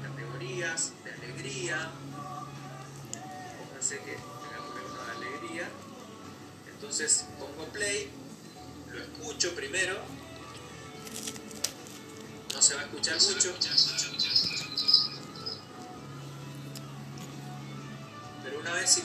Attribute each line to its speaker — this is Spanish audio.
Speaker 1: categorías de alegría. Pónganse que tenemos alguna de alegría. Entonces pongo play, lo escucho primero. No se va a escuchar mucho. Pero una vez si